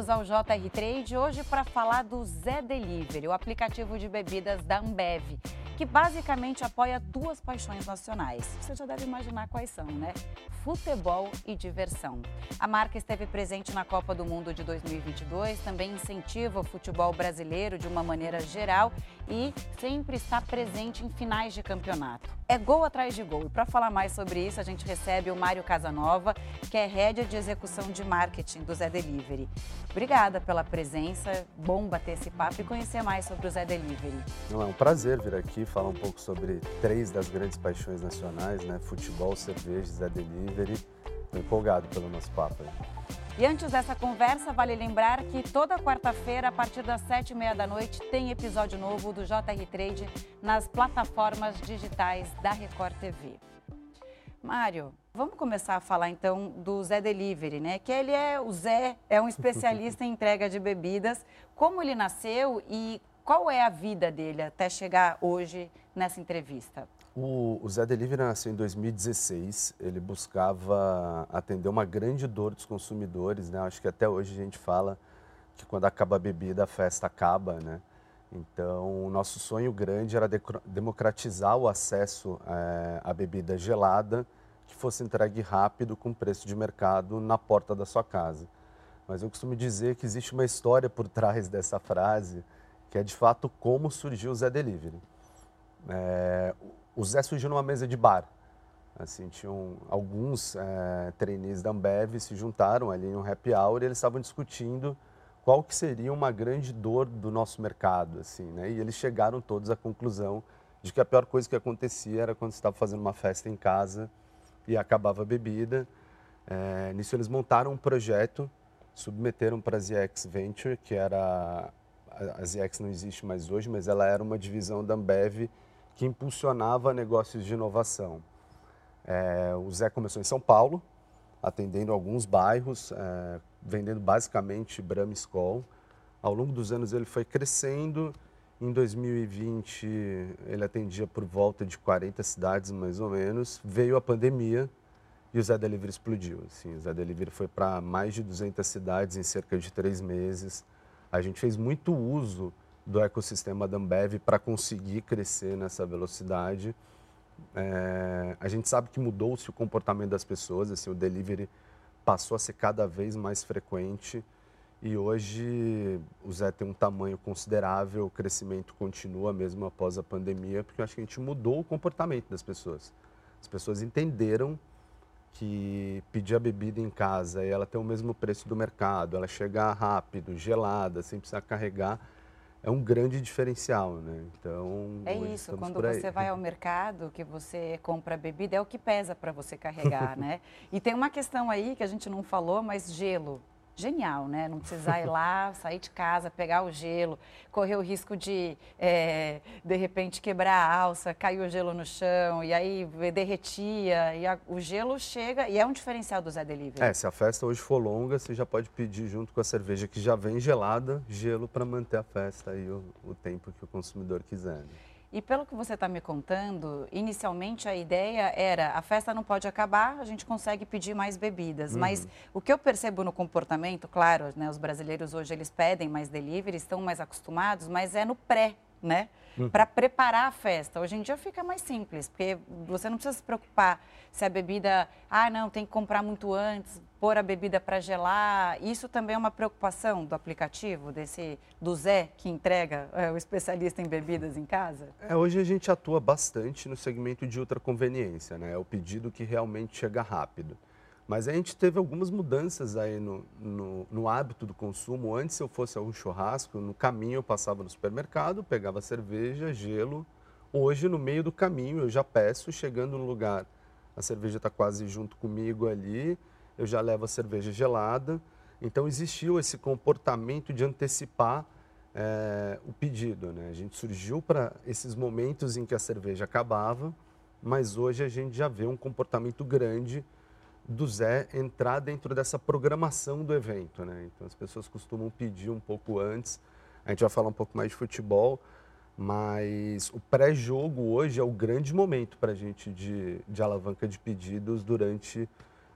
bem-vindos ao JR Trade. Hoje para falar do Zé Delivery, o aplicativo de bebidas da Ambev, que basicamente apoia duas paixões nacionais. Você já deve imaginar quais são, né? Futebol e diversão. A marca esteve presente na Copa do Mundo de 2022, também incentiva o futebol brasileiro de uma maneira geral e sempre está presente em finais de campeonato. É gol atrás de gol. E para falar mais sobre isso, a gente recebe o Mário Casanova, que é head de execução de marketing do Zé Delivery. Obrigada pela presença, bom bater esse papo e conhecer mais sobre o Zé Delivery. É um prazer vir aqui falar um pouco sobre três das grandes paixões nacionais, né? Futebol, cerveja, Zé Delivery. Estou empolgado pelo nosso papo. E antes dessa conversa, vale lembrar que toda quarta-feira, a partir das sete e meia da noite, tem episódio novo do JR Trade nas plataformas digitais da Record TV. Mário, vamos começar a falar então do Zé Delivery, né? Que ele é o Zé, é um especialista em entrega de bebidas. Como ele nasceu e qual é a vida dele até chegar hoje nessa entrevista? O, Zé Delivery nasceu em 2016. Ele buscava atender uma grande dor dos consumidores, né? Acho que até hoje a gente fala que quando acaba a bebida, a festa acaba, né? Então, o nosso sonho grande era democratizar o acesso é, à bebida gelada, que fosse entregue rápido, com preço de mercado, na porta da sua casa. Mas eu costumo dizer que existe uma história por trás dessa frase, que é de fato como surgiu o Zé Delivery. É, o Zé surgiu numa mesa de bar. Assim, tinham alguns é, trainees da Ambev se juntaram ali no happy hour e eles estavam discutindo qual que seria uma grande dor do nosso mercado, assim, né? E eles chegaram todos à conclusão de que a pior coisa que acontecia era quando você estava fazendo uma festa em casa e acabava a bebida. É, nisso eles montaram um projeto, submeteram para a ZX Venture, que era a ZX não existe mais hoje, mas ela era uma divisão da Ambev que impulsionava negócios de inovação. É, o Zé começou em São Paulo, atendendo alguns bairros, é, vendendo basicamente Brahma Skoll. Ao longo dos anos ele foi crescendo. Em 2020 ele atendia por volta de 40 cidades mais ou menos. Veio a pandemia e o Zé Delivery explodiu. Assim, o Zé Delivery foi para mais de 200 cidades em cerca de três meses. A gente fez muito uso do ecossistema da Ambev para conseguir crescer nessa velocidade. É, a gente sabe que mudou-se o comportamento das pessoas, assim, o delivery passou a ser cada vez mais frequente e hoje o Zé tem um tamanho considerável, o crescimento continua mesmo após a pandemia, porque eu acho que a gente mudou o comportamento das pessoas. As pessoas entenderam que pedir a bebida em casa e ela ter o mesmo preço do mercado, ela chegar rápido, gelada, sem precisar carregar, é um grande diferencial, né? Então é isso. Quando você vai ao mercado, que você compra bebida, é o que pesa para você carregar, né? E tem uma questão aí que a gente não falou, mas gelo genial, né? Não precisar ir lá, sair de casa, pegar o gelo, correr o risco de, é, de repente, quebrar a alça, cair o gelo no chão, e aí derretia, e a, o gelo chega, e é um diferencial do Zé Delivery. É, se a festa hoje for longa, você já pode pedir junto com a cerveja que já vem gelada, gelo para manter a festa aí o, o tempo que o consumidor quiser. Né? E pelo que você está me contando, inicialmente a ideia era a festa não pode acabar, a gente consegue pedir mais bebidas. Uhum. Mas o que eu percebo no comportamento, claro, né, os brasileiros hoje eles pedem mais delivery, estão mais acostumados, mas é no pré, né? Uhum. Para preparar a festa. Hoje em dia fica mais simples, porque você não precisa se preocupar se a bebida, ah, não, tem que comprar muito antes, pôr a bebida para gelar. Isso também é uma preocupação do aplicativo, desse do Zé que entrega é, o especialista em bebidas em casa? É, hoje a gente atua bastante no segmento de ultraconveniência, né? É o pedido que realmente chega rápido. Mas a gente teve algumas mudanças aí no, no, no, hábito do consumo. Antes, eu fosse a um churrasco, no caminho eu passava no supermercado, pegava cerveja, gelo. Hoje, no meio do caminho, eu já peço, chegando no lugar, a cerveja está quase junto comigo ali, eu já levo a cerveja gelada. Então, existiu esse comportamento de antecipar é, o pedido. Né? A gente surgiu para esses momentos em que a cerveja acabava, mas hoje a gente já vê um comportamento grande do Zé entrar dentro dessa programação do evento. Né? Então as pessoas costumam pedir um pouco antes. A gente vai falar um pouco mais de futebol, mas o pré-jogo hoje é o grande momento para a gente de, de alavanca de pedidos durante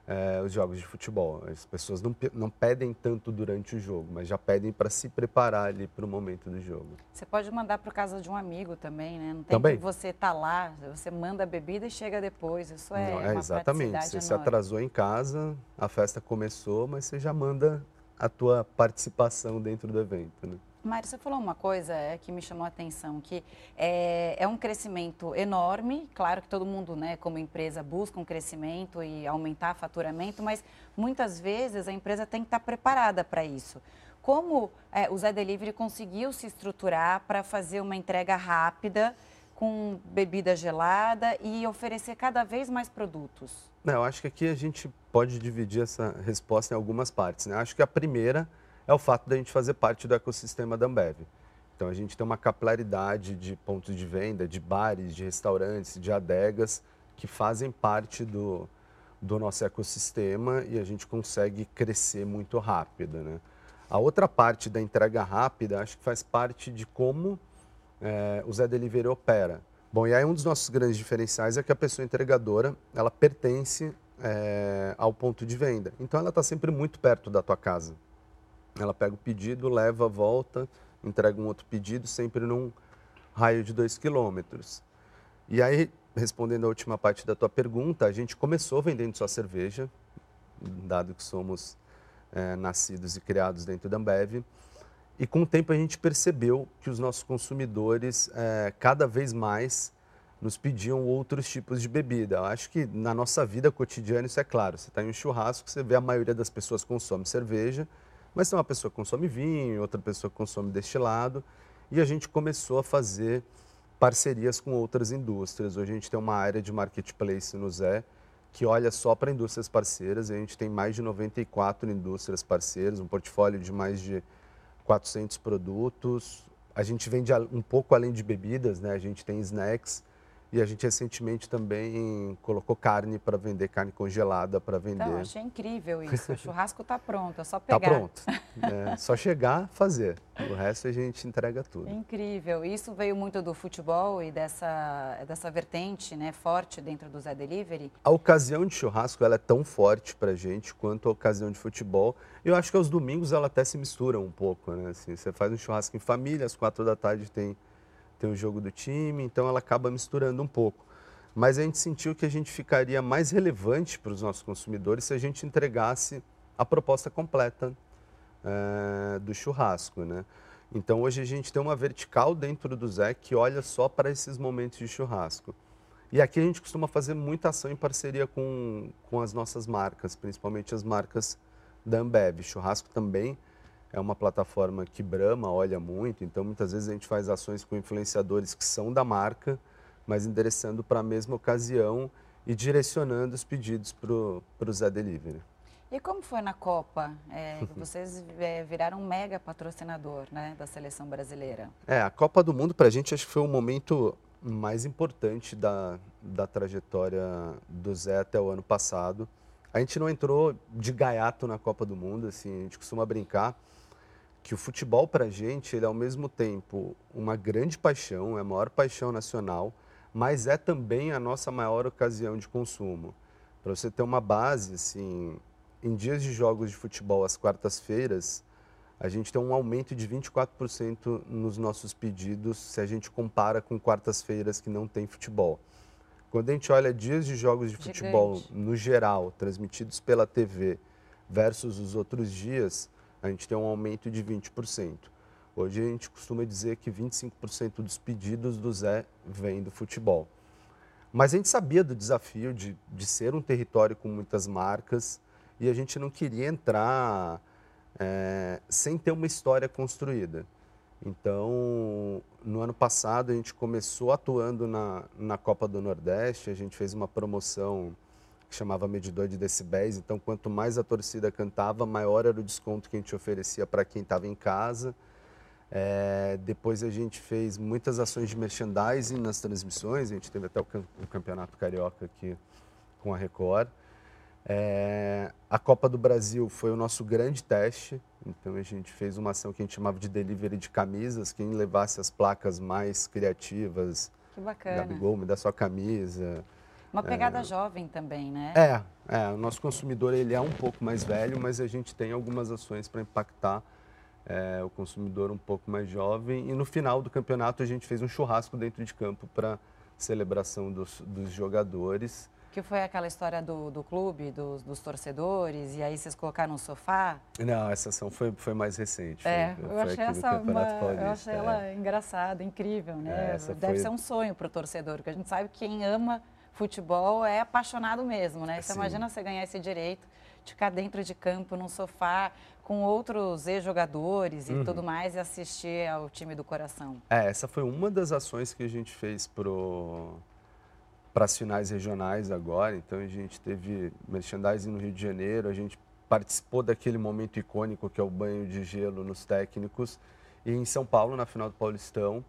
é, os jogos de futebol. As pessoas não, não pedem tanto durante o jogo, mas já pedem para se preparar ali para o momento do jogo. Você pode mandar para casa de um amigo também, né? Não tem também. que você tá lá, você manda a bebida e chega depois. Isso é, não, é uma exatamente. Você enorme. se atrasou em casa, a festa começou, mas você já manda a tua participação dentro do evento, né? Mário, você falou uma coisa é, que me chamou a atenção, que é, é, um crescimento enorme, claro que todo mundo, né, como empresa, busca um crescimento e aumentar faturamento, mas muitas vezes a empresa tem que estar preparada para isso. Como é, o Zé Delivery conseguiu se estruturar para fazer uma entrega rápida, com bebida gelada e oferecer cada vez mais produtos? Não, eu acho que aqui a gente pode dividir essa resposta em algumas partes. Né? Acho que a primeira é o fato da gente fazer parte do ecossistema da Ambev. Então a gente tem uma capilaridade de pontos de venda, de bares, de restaurantes, de adegas que fazem parte do, do nosso ecossistema e a gente consegue crescer muito rápido. Né? A outra parte da entrega rápida acho que faz parte de como é, o Zé Delivery opera. Bom, e aí um dos nossos grandes diferenciais é que a pessoa entregadora, ela pertence é, ao ponto de venda. Então ela está sempre muito perto da tua casa. Ela pega o pedido, leva, volta, entrega um outro pedido, sempre num raio de dois quilômetros. E aí, respondendo a última parte da tua pergunta, a gente começou vendendo só cerveja, dado que somos é, nascidos e criados dentro da Ambev. E com o tempo a gente percebeu que os nossos consumidores é, cada vez mais nos pediam outros tipos de bebida. Eu acho que na nossa vida cotidiana isso é claro. Você está em um churrasco, você vê a maioria das pessoas consome cerveja, mas tem uma pessoa que consome vinho, outra pessoa que consome destilado. E a gente começou a fazer parcerias com outras indústrias. Hoje a gente tem uma área de marketplace no Zé que olha só para indústrias parceiras. A gente tem mais de 94 indústrias parceiras, um portfólio de mais de 400 produtos. A gente vende um pouco além de bebidas, né? A gente tem snacks e a gente recentemente também colocou carne para vender, carne congelada para vender. Então, achei incrível isso. O churrasco está pronto, é só tá pegar. Está pronto. É só chegar, fazer. O resto a gente entrega tudo. Incrível. Isso veio muito do futebol e dessa, dessa vertente né, forte dentro do Zé Delivery? A ocasião de churrasco ela é tão forte para a gente quanto a ocasião de futebol. Eu acho que aos domingos ela até se mistura um pouco. Né? Assim, você faz um churrasco em família, às quatro da tarde tem tem o jogo do time, então ela acaba misturando um pouco. Mas a gente sentiu que a gente ficaria mais relevante para os nossos consumidores se a gente entregasse a proposta completa é, do churrasco, né? Então hoje a gente tem uma vertical dentro do Zé que olha só para esses momentos de churrasco. E aqui a gente costuma fazer muita ação em parceria com, com as nossas marcas, principalmente as marcas da Ambev. Churrasco também é uma plataforma que Brahma olha muito, então muitas vezes a gente faz ações com influenciadores que são da marca, mas endereçando para a mesma ocasião e direcionando os pedidos para o Zé Delivery. E como foi na Copa? É, vocês é, viraram um mega patrocinador né, da seleção brasileira. É, a Copa do Mundo para a gente acho que foi o momento mais importante da, da trajetória do Zé até o ano passado. A gente não entrou de gaiato na Copa do Mundo, assim, a gente costuma brincar que o futebol para a gente ele é ao mesmo tempo uma grande paixão, é a maior paixão nacional, mas é também a nossa maior ocasião de consumo. Para você ter uma base, assim, em dias de jogos de futebol às quartas-feiras, a gente tem um aumento de 24% nos nossos pedidos se a gente compara com quartas-feiras que não tem futebol. Quando a gente olha dias de jogos de Gigante. futebol no geral, transmitidos pela TV, versus os outros dias, a gente tem um aumento de 20%. Hoje a gente costuma dizer que 25% dos pedidos do Zé vêm do futebol. Mas a gente sabia do desafio de, de ser um território com muitas marcas e a gente não queria entrar é, sem ter uma história construída. Então, no ano passado, a gente começou atuando na, na Copa do Nordeste, a gente fez uma promoção que chamava medidor de decibéis. Então, quanto mais a torcida cantava, maior era o desconto que a gente oferecia para quem estava em casa. É, depois a gente fez muitas ações de merchandising nas transmissões. A gente teve até o, o Campeonato Carioca aqui com a Record. É, a Copa do Brasil foi o nosso grande teste. Então a gente fez uma ação que a gente chamava de delivery de camisas. Quem levasse as placas mais criativas, que bacana. Gabigol, me dá sua camisa Uma pegada é... jovem também, né? É, é, o nosso consumidor ele é um pouco mais velho, mas a gente tem algumas ações para impactar é, o consumidor um pouco mais jovem. E no final do campeonato a gente fez um churrasco dentro de campo para celebração dos, dos jogadores. Que foi aquela história do, do clube, dos, dos, torcedores, e aí vocês colocaram no sofá? Não, essa ação foi, foi mais recente. É, foi, eu, achei essa uma, eu achei é. ela engraçada, incrível, né? É, Deve foi... ser um sonho para o torcedor, porque a gente sabe que quem ama futebol é apaixonado mesmo, né? Então Sim. imagina você ganhar esse direito de ficar dentro de campo, num sofá, com outros ex-jogadores e uhum. tudo mais, e assistir ao time do coração. É, essa foi uma das ações que a gente fez pro para as finais regionais agora. Então a gente teve merchandising no Rio de Janeiro, a gente participou daquele momento icônico que é o banho de gelo nos técnicos. E em São Paulo, na final do Paulistão,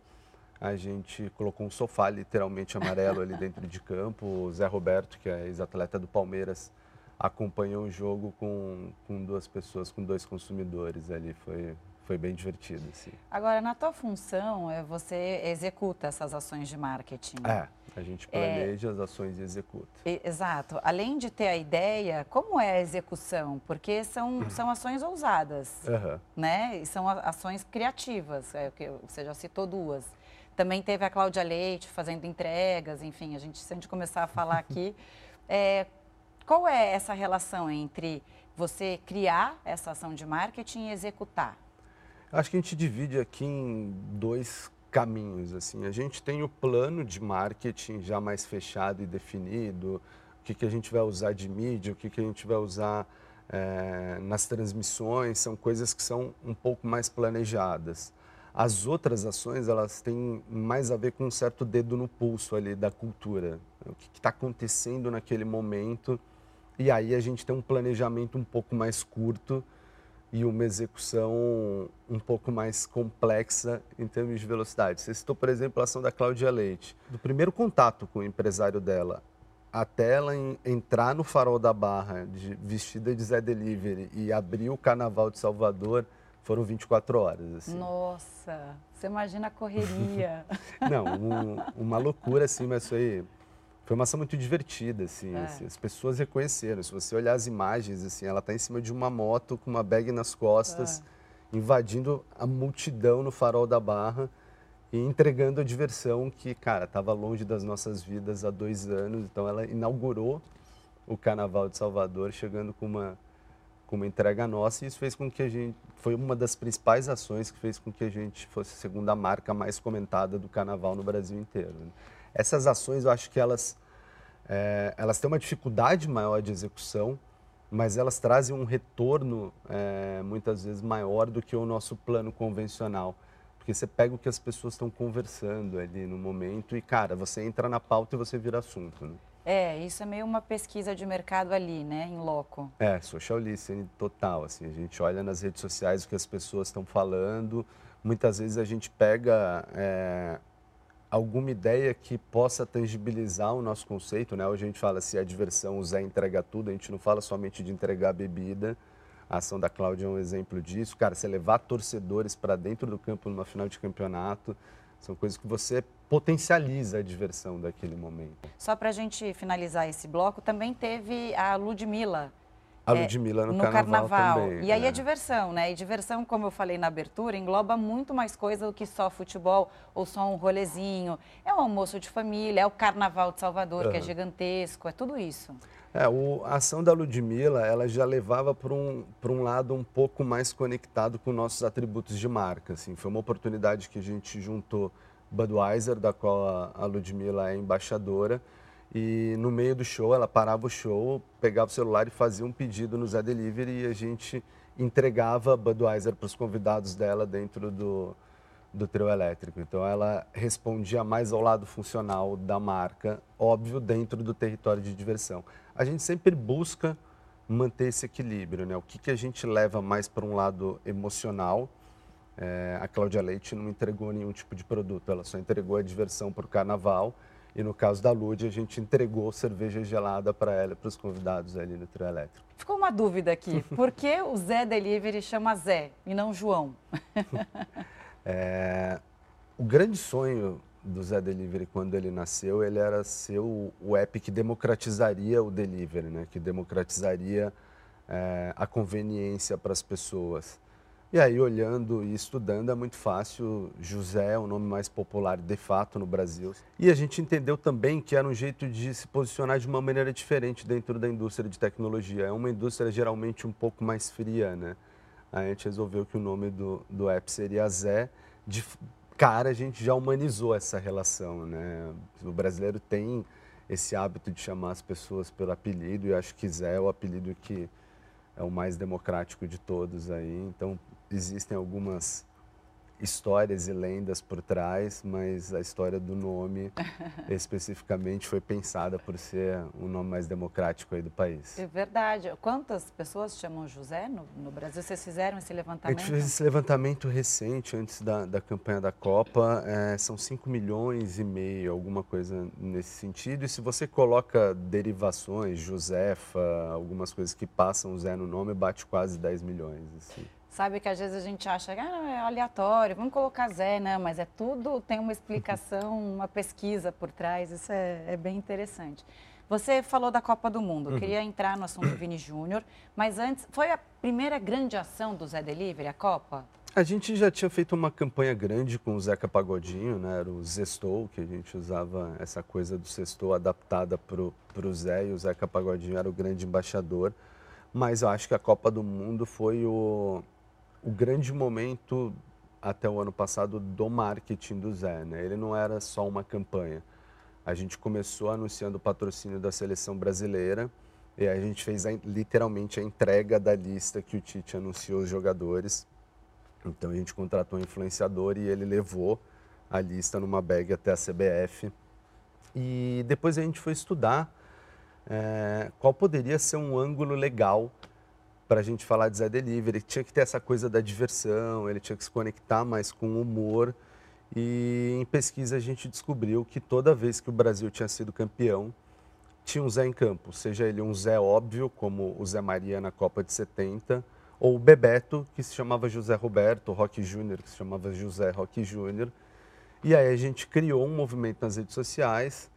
a gente colocou um sofá literalmente amarelo ali dentro de campo. O Zé Roberto, que é ex-atleta do Palmeiras, acompanhou o jogo com, com duas pessoas, com dois consumidores ali. Foi, foi bem divertido. Assim. Agora, na tua função, é, você executa essas ações de marketing. É, a gente planeja é, as ações e executa. Exato. Além de ter a ideia, como é a execução? Porque são, são ações ousadas, uhum. né? E são ações criativas, é, que você já citou duas. Também teve a Cláudia Leite fazendo entregas, enfim, a gente, se a gente começar a falar aqui, é, qual é essa relação entre você criar essa ação de marketing e executar? Acho que a gente divide aqui em dois caminhos. Assim, a gente tem o plano de marketing já mais fechado e definido, o que, que a gente vai usar de mídia, o que, que a gente vai usar é, nas transmissões, são coisas que são um pouco mais planejadas. As outras ações, elas têm mais a ver com um certo dedo no pulso ali da cultura. O que está acontecendo naquele momento. E aí a gente tem um planejamento um pouco mais curto e uma execução um pouco mais complexa em termos de velocidade. Você citou, por exemplo, a ação da Cláudia Leite. Do primeiro contato com o empresário dela até ela entrar no farol da Barra, de, vestida de Zé Delivery, e abrir o Carnaval de Salvador, foram 24 horas. Assim. Nossa, você imagina a correria. Não, um, uma loucura assim, mas foi foi uma ação muito divertida, assim, é. assim, as pessoas reconheceram. Se você olhar as imagens, assim, ela está em cima de uma moto com uma bag nas costas, é. invadindo a multidão no farol da Barra e entregando a diversão que, cara, estava longe das nossas vidas há dois anos. Então, ela inaugurou o Carnaval de Salvador, chegando com uma com uma entrega nossa e isso fez com que a gente foi uma das principais ações que fez com que a gente fosse a segunda marca mais comentada do Carnaval no Brasil inteiro. Né? Essas ações, eu acho que elas, é, elas têm uma dificuldade maior de execução, mas elas trazem um retorno é, muitas vezes maior do que o nosso plano convencional. Porque você pega o que as pessoas estão conversando ali no momento e, cara, você entra na pauta e você vira assunto. Né? É, isso é meio uma pesquisa de mercado ali, né, em loco. É, social listening total, assim, a gente olha nas redes sociais o que as pessoas estão falando, muitas vezes a gente pega é, alguma ideia que possa tangibilizar o nosso conceito, né? Hoje a gente fala se a diversão, o Zé entrega tudo, a gente não fala somente de entregar bebida. A ação da Cláudia é um exemplo disso. Cara, você levar torcedores para dentro do campo numa final de campeonato, são coisas que você potencializa a diversão daquele momento. Só para a gente finalizar esse bloco, também teve a Ludmilla, a é, Ludmilla no, no carnaval, carnaval. Também, e aí é. a diversão, né? E diversão, como eu falei na abertura, engloba muito mais coisa do que só futebol ou só um rolezinho. É o almoço de família, é o carnaval de Salvador, uhum. que é gigantesco, é tudo isso. É, o, a ação da Ludmilla, ela já levava para um, um lado um pouco mais conectado com nossos atributos de marca. Assim. Foi uma oportunidade que a gente juntou Budweiser, da qual a, a Ludmilla é embaixadora, e no meio do show, ela parava o show, pegava o celular e fazia um pedido no Zé Delivery e a gente entregava Budweiser para os convidados dela dentro do, do trio elétrico. Então ela respondia mais ao lado funcional da marca, óbvio, dentro do território de diversão. A gente sempre busca manter esse equilíbrio, né? O que, que a gente leva mais para um lado emocional? É, a Cláudia Leite não entregou nenhum tipo de produto, ela só entregou a diversão para o carnaval e no caso da Lud, a gente entregou cerveja gelada para ela para os convidados ali no trio elétrico. Ficou uma dúvida aqui. Por que o Zé Delivery chama Zé e não João? é, o grande sonho do Zé Delivery quando ele nasceu, ele era ser o, o app que democratizaria o delivery, né? que democratizaria é, a conveniência para as pessoas. E aí, olhando e estudando, é muito fácil. José é o nome mais popular de fato no Brasil. E a gente entendeu também que era um jeito de se posicionar de uma maneira diferente dentro da indústria de tecnologia. É uma indústria geralmente um pouco mais fria, né? A gente resolveu que o nome do, do app seria Zé. De cara, a gente já humanizou essa relação, né? O brasileiro tem esse hábito de chamar as pessoas pelo apelido e acho que Zé é o apelido que é o mais democrático de todos aí. Então, existem algumas histórias e lendas por trás, mas a história do nome especificamente foi pensada por ser um nome mais democrático aí do país. É verdade. Quantas pessoas chamam José no, no Brasil? Vocês fizeram esse levantamento? A gente fez esse levantamento recente, antes da, da campanha da Copa. É, são 5 milhões e meio, alguma coisa nesse sentido. E se você coloca derivações, Josefa, algumas coisas que passam Zé no nome, bate quase 10 milhões. Assim. Sabe que às vezes a gente acha que ah, é aleatório, vamos colocar Zé, não, mas é tudo, tem uma explicação, uma pesquisa por trás, isso é, é bem interessante. Você falou da Copa do Mundo, uhum. queria entrar no assunto Vini Júnior, mas antes, foi a primeira grande ação do Zé Delivery, a Copa? A gente já tinha feito uma campanha grande com o Zeca Pagodinho, né? era o Zestou, que a gente usava essa coisa do Sextou adaptada para o Zé, e o Zeca Pagodinho era o grande embaixador. Mas eu acho que a Copa do Mundo foi o, o grande momento até o ano passado do marketing do Zé. Né? Ele não era só uma campanha. A gente começou anunciando o patrocínio da seleção brasileira e a gente fez a, literalmente a entrega da lista que o Tite anunciou os jogadores. Então a gente contratou um influenciador e ele levou a lista numa bag até a CBF. E depois a gente foi estudar é, qual poderia ser um ângulo legal para a gente falar de Zé Delivery. Tinha que ter essa coisa da diversão, ele tinha que se conectar mais com o humor. E em pesquisa a gente descobriu que toda vez que o Brasil tinha sido campeão, tinha um Zé em campo, seja ele um Zé óbvio, como o Zé Maria na Copa de 70, ou o Bebeto, que se chamava José Roberto, Rock Júnior, que se chamava José Rock Júnior. E aí a gente criou um movimento nas redes sociais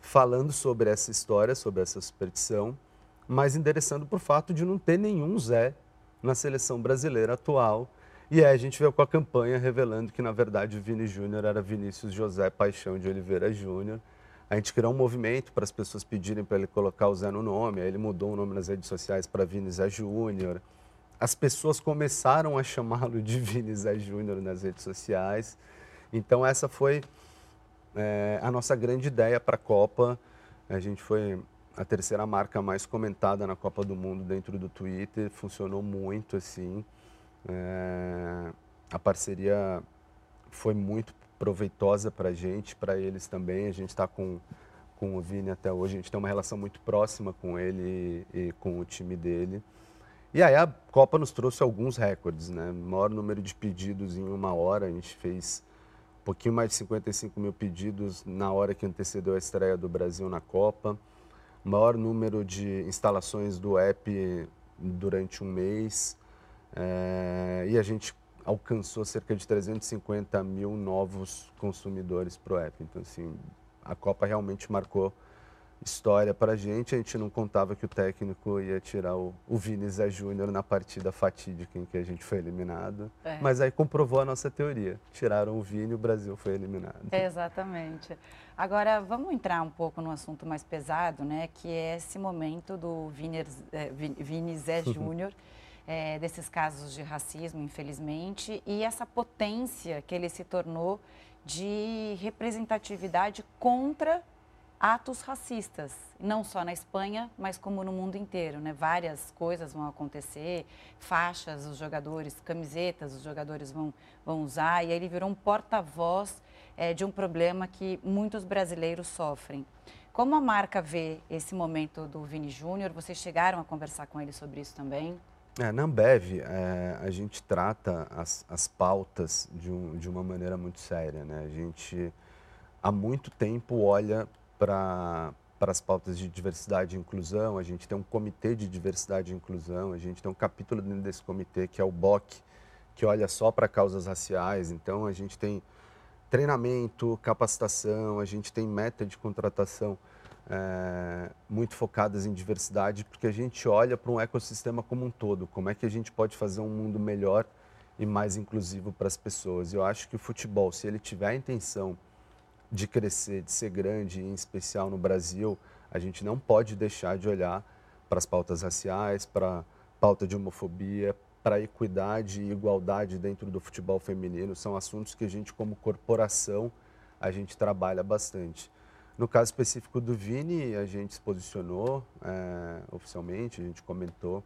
falando sobre essa história, sobre essa superstição, mas endereçando o fato de não ter nenhum Zé na seleção brasileira atual. E aí a gente veio com a campanha revelando que, na verdade, o Vini Júnior era Vinícius José Paixão de Oliveira Júnior. A gente criou um movimento para as pessoas pedirem para ele colocar o Zé no nome, aí ele mudou o nome nas redes sociais para Vini Zé Júnior. As pessoas começaram a chamá-lo de Vini Zé Júnior nas redes sociais. Então, essa foi é, a nossa grande ideia para a Copa. A gente foi a terceira marca mais comentada na Copa do Mundo dentro do Twitter, funcionou muito assim. É, a parceria foi muito proveitosa para a gente, para eles também. A gente está com, com o Vini até hoje, a gente tem uma relação muito próxima com ele e, e com o time dele. E aí a Copa nos trouxe alguns recordes, né? O maior número de pedidos em uma hora, a gente fez um pouquinho mais de 55 mil pedidos na hora que antecedeu a estreia do Brasil na Copa maior número de instalações do app durante um mês é, e a gente alcançou cerca de 350 mil novos consumidores para o app. Então, assim, a Copa realmente marcou história para a gente. A gente não contava que o técnico ia tirar o, o Vini Zé Júnior na partida fatídica em que a gente foi eliminado. É. Mas aí comprovou a nossa teoria. Tiraram o Vini e o Brasil foi eliminado. É, exatamente. Agora, vamos entrar um pouco no assunto mais pesado, né? Que é esse momento do Vini, é, Vini Zé Júnior. É, desses casos de racismo, infelizmente, e essa potência que ele se tornou de representatividade contra atos racistas, não só na Espanha, mas como no mundo inteiro, né? Várias coisas vão acontecer, faixas os jogadores, camisetas os jogadores vão, vão usar, e aí ele virou um porta-voz é, de um problema que muitos brasileiros sofrem. Como a marca vê esse momento do Vini Júnior? Vocês chegaram a conversar com ele sobre isso também? É, na Ambev, é, a gente trata as, as pautas de, um, de uma maneira muito séria. Né? A gente, há muito tempo, olha para para as pautas de diversidade e inclusão, a gente tem um comitê de diversidade e inclusão, a gente tem um capítulo dentro desse comitê que é o BOC, que olha só para causas raciais. Então, a gente tem treinamento, capacitação, a gente tem meta de contratação é, muito focadas em diversidade, porque a gente olha para um ecossistema como um todo, como é que a gente pode fazer um mundo melhor e mais inclusivo para as pessoas. Eu acho que o futebol, se ele tiver a intenção de crescer, de ser grande, em especial no Brasil, a gente não pode deixar de olhar para as pautas raciais, para pauta de homofobia, para equidade e igualdade dentro do futebol feminino. São assuntos que a gente, como corporação, a gente trabalha bastante. No caso específico do Vini, a gente se posicionou é, oficialmente, a gente comentou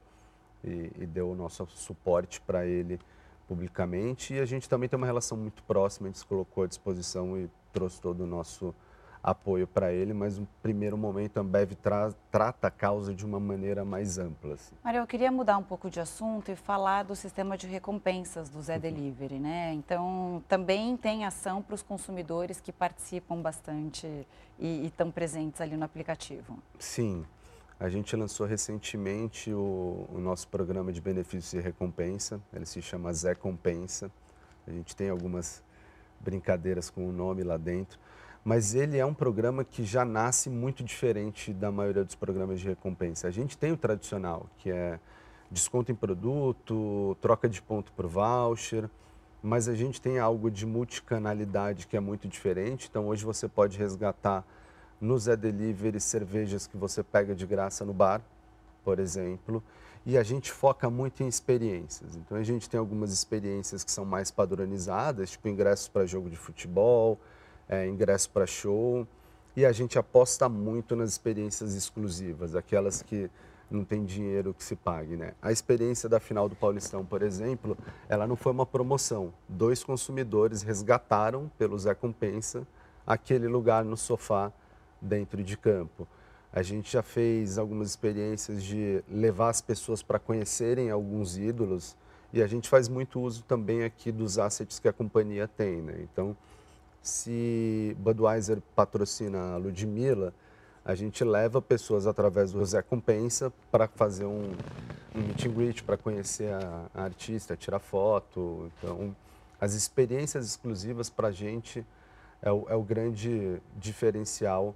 e, e deu o nosso suporte para ele publicamente. E a gente também tem uma relação muito próxima, a gente se colocou à disposição e trouxe todo o nosso apoio para ele, mas no primeiro momento a Ambev tra trata a causa de uma maneira mais ampla. Assim. Maria, eu queria mudar um pouco de assunto e falar do sistema de recompensas do Zé uhum. Delivery, né? Então, também tem ação para os consumidores que participam bastante e estão presentes ali no aplicativo. Sim, a gente lançou recentemente o, o nosso programa de benefícios e recompensa, ele se chama Zé Compensa. A gente tem algumas brincadeiras com o nome lá dentro mas ele é um programa que já nasce muito diferente da maioria dos programas de recompensa. A gente tem o tradicional, que é desconto em produto, troca de ponto por voucher, mas a gente tem algo de multicanalidade que é muito diferente. Então hoje você pode resgatar no Zé Delivery cervejas que você pega de graça no bar, por exemplo, e a gente foca muito em experiências. Então a gente tem algumas experiências que são mais padronizadas, tipo ingressos para jogo de futebol, é, ingresso para show. E a gente aposta muito nas experiências exclusivas, aquelas que não tem dinheiro que se pague, né? A experiência da final do Paulistão, por exemplo, ela não foi uma promoção. Dois consumidores resgataram pelo Zé Compensa aquele lugar no sofá dentro de campo. A gente já fez algumas experiências de levar as pessoas para conhecerem alguns ídolos e a gente faz muito uso também aqui dos assets que a companhia tem, né? Então, se Budweiser patrocina a Ludmilla, a gente leva pessoas através do Zé Compensa para fazer um, um meet and greet, para conhecer a, a, artista, tirar foto. Então, as experiências exclusivas para a gente é o, é o, grande diferencial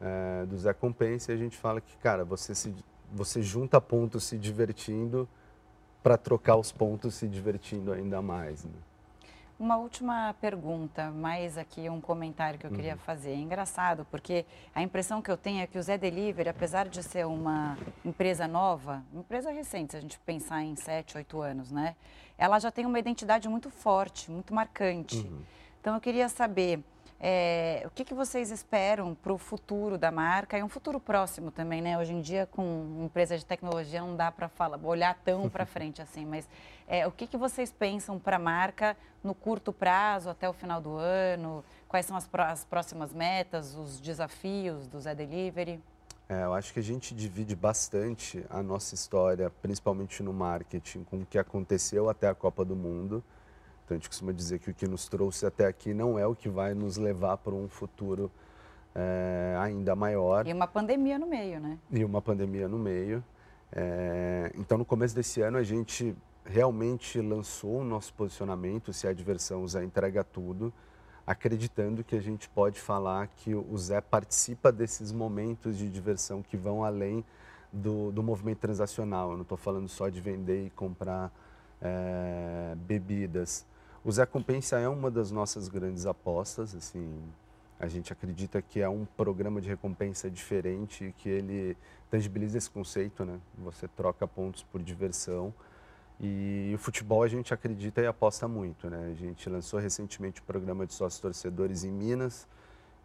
é, do Zé Compensa. E a gente fala que, cara, você, se, você junta pontos se divertindo para trocar os pontos se divertindo ainda mais. Né? Uma última pergunta, mais aqui um comentário que eu queria uhum. fazer. É engraçado, porque a impressão que eu tenho é que o Zé Delivery, apesar de ser uma empresa nova, empresa recente, se a gente pensar em 7, 8 anos, né? Ela já tem uma identidade muito forte, muito marcante. Uhum. Então eu queria saber é, o que, que vocês esperam para o futuro da marca e um futuro próximo também, né? Hoje em dia, com empresa de tecnologia, não dá para falar, olhar tão para frente assim, mas é, o que, que vocês pensam para a marca no curto prazo, até o final do ano? Quais são as, as próximas metas, os desafios do Zé Delivery? É, eu acho que a gente divide bastante a nossa história, principalmente no marketing, com o que aconteceu até a Copa do Mundo então a gente costuma dizer que o que nos trouxe até aqui não é o que vai nos levar para um futuro é, ainda maior. E uma pandemia no meio, né? E uma pandemia no meio. É, então no começo desse ano a gente realmente lançou o nosso posicionamento, se a diversão o Zé entrega tudo, acreditando que a gente pode falar que o Zé participa desses momentos de diversão que vão além do, do movimento transacional. Eu não estou falando só de vender e comprar é, bebidas. O Zé Compensa é uma das nossas grandes apostas, assim, a gente acredita que é um programa de recompensa diferente, que ele tangibiliza esse conceito, né? Você troca pontos por diversão. E o futebol a gente acredita e aposta muito, né? A gente lançou recentemente o programa de sócios torcedores em Minas.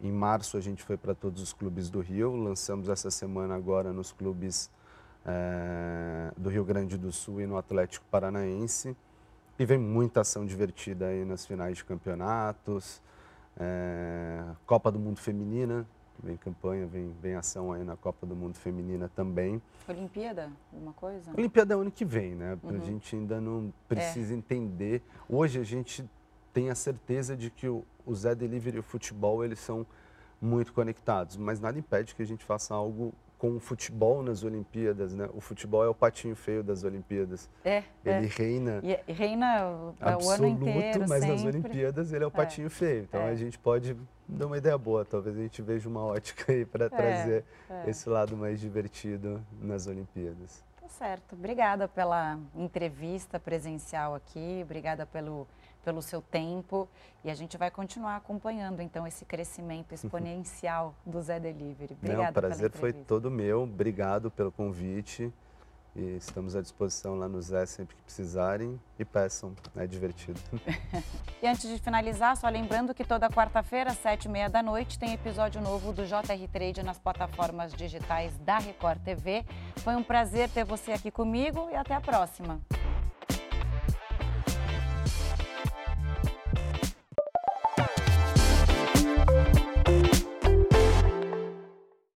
Em março a gente foi para todos os clubes do Rio. Lançamos essa semana agora nos clubes é, do Rio Grande do Sul e no Atlético Paranaense. E vem muita ação divertida aí nas finais de campeonatos. É, Copa do Mundo Feminina, vem campanha, vem, vem ação aí na Copa do Mundo Feminina também. Olimpíada, alguma coisa? Olimpíada é ano que vem, né? Uhum. A gente ainda não precisa é. entender. Hoje a gente tem a certeza de que o, o Zé Delivery e o futebol, eles são muito conectados, mas nada impede que a gente faça algo com o futebol nas Olimpíadas, né? O futebol é o patinho feio das Olimpíadas. É. Ele é. reina. E reina o, o ano inteiro. Mas sempre. nas Olimpíadas ele é o é. patinho é. feio. Então é. a gente pode dar uma ideia boa. Talvez a gente veja uma ótica aí para é, trazer é. esse lado mais divertido nas Olimpíadas. Tá certo. Obrigada pela entrevista presencial aqui. Obrigada pelo pelo seu tempo e a gente vai continuar acompanhando então esse crescimento exponencial do Zé Delivery. Obrigada. O prazer foi todo meu. Obrigado pelo convite. E estamos à disposição lá no Zé sempre que precisarem e peçam, é divertido. e antes de finalizar, só lembrando que toda quarta-feira, às sete e meia da noite, tem episódio novo do JR Trade nas plataformas digitais da Record TV. Foi um prazer ter você aqui comigo e até a próxima.